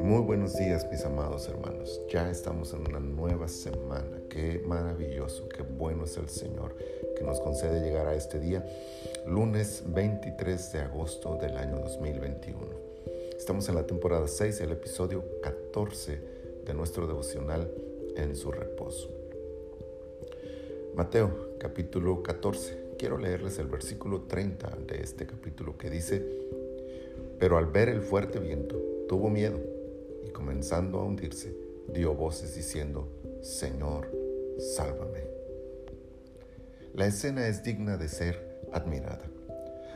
Muy buenos días mis amados hermanos. Ya estamos en una nueva semana. Qué maravilloso, qué bueno es el Señor que nos concede llegar a este día, lunes 23 de agosto del año 2021. Estamos en la temporada 6, el episodio 14 de nuestro devocional en su reposo. Mateo capítulo 14. Quiero leerles el versículo 30 de este capítulo que dice, pero al ver el fuerte viento, tuvo miedo y comenzando a hundirse, dio voces diciendo, Señor, sálvame. La escena es digna de ser admirada.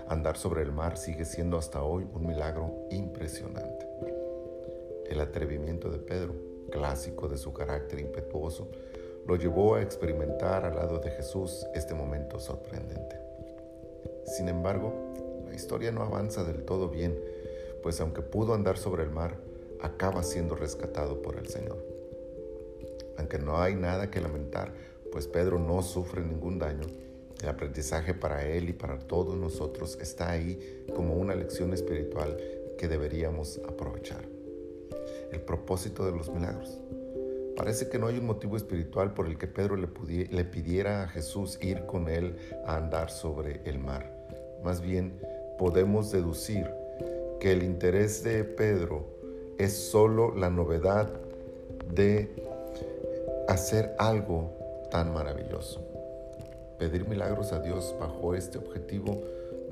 Andar sobre el mar sigue siendo hasta hoy un milagro impresionante. El atrevimiento de Pedro, clásico de su carácter impetuoso, lo llevó a experimentar al lado de Jesús este momento sorprendente. Sin embargo, la historia no avanza del todo bien, pues aunque pudo andar sobre el mar, acaba siendo rescatado por el Señor. Aunque no hay nada que lamentar, pues Pedro no sufre ningún daño, el aprendizaje para él y para todos nosotros está ahí como una lección espiritual que deberíamos aprovechar. El propósito de los milagros. Parece que no hay un motivo espiritual por el que Pedro le, le, pidiera a Jesús ir con él a andar sobre el mar. Más bien, podemos deducir que el interés de Pedro es solo la novedad de hacer algo tan maravilloso. Pedir milagros a Dios bajo este objetivo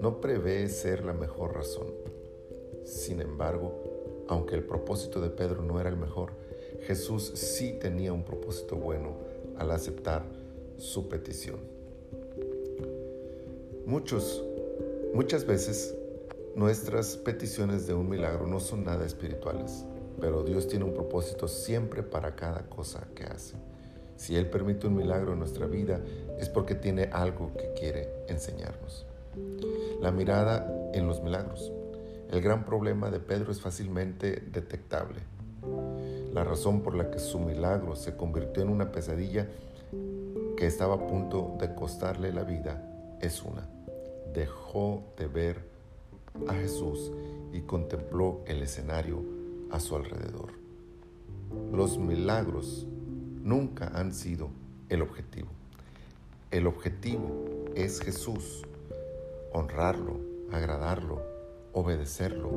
no prevé ser la mejor razón. Sin embargo, aunque el propósito de Pedro no era el mejor, Jesús sí tenía un propósito bueno al aceptar su petición. Muchos, muchas veces nuestras peticiones de un milagro no son nada espirituales, pero Dios tiene un propósito siempre para cada cosa que hace. Si Él permite un milagro en nuestra vida es porque tiene algo que quiere enseñarnos. La mirada en los milagros. El gran problema de Pedro es fácilmente detectable. La razón por la que su milagro se convirtió en una pesadilla que estaba a punto de costarle la vida es una. Dejó de ver a Jesús y contempló el escenario a su alrededor. Los milagros nunca han sido el objetivo. El objetivo es Jesús, honrarlo, agradarlo, obedecerlo,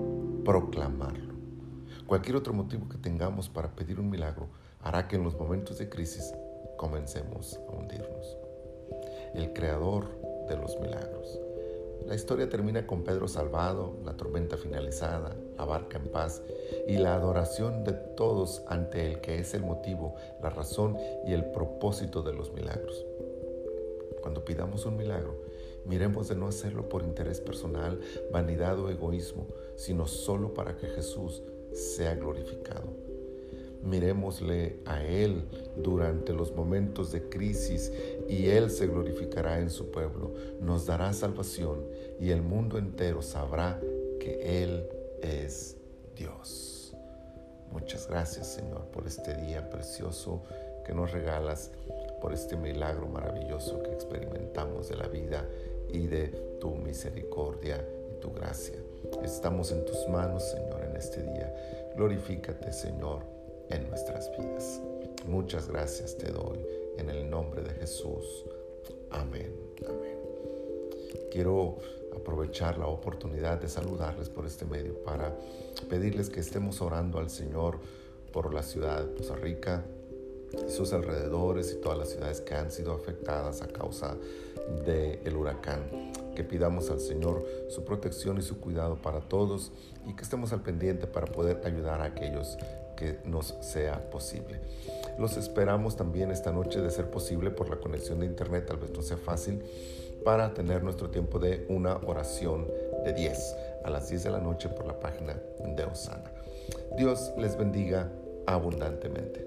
proclamarlo. Cualquier otro motivo que tengamos para pedir un milagro hará que en los momentos de crisis comencemos a hundirnos. El creador de los milagros. La historia termina con Pedro salvado, la tormenta finalizada, la barca en paz y la adoración de todos ante el que es el motivo, la razón y el propósito de los milagros. Cuando pidamos un milagro, miremos de no hacerlo por interés personal, vanidad o egoísmo, sino solo para que Jesús sea glorificado. Miremosle a Él durante los momentos de crisis y Él se glorificará en su pueblo, nos dará salvación y el mundo entero sabrá que Él es Dios. Muchas gracias Señor por este día precioso que nos regalas, por este milagro maravilloso que experimentamos de la vida y de tu misericordia y tu gracia. Estamos en tus manos, Señor, este día. Glorifícate, Señor, en nuestras vidas. Muchas gracias te doy en el nombre de Jesús. Amén. Amén. Quiero aprovechar la oportunidad de saludarles por este medio para pedirles que estemos orando al Señor por la ciudad de Costa Rica y sus alrededores y todas las ciudades que han sido afectadas a causa del huracán que pidamos al Señor su protección y su cuidado para todos y que estemos al pendiente para poder ayudar a aquellos que nos sea posible. Los esperamos también esta noche de ser posible por la conexión de internet, tal vez no sea fácil, para tener nuestro tiempo de una oración de 10 a las 10 de la noche por la página de Osana. Dios les bendiga abundantemente.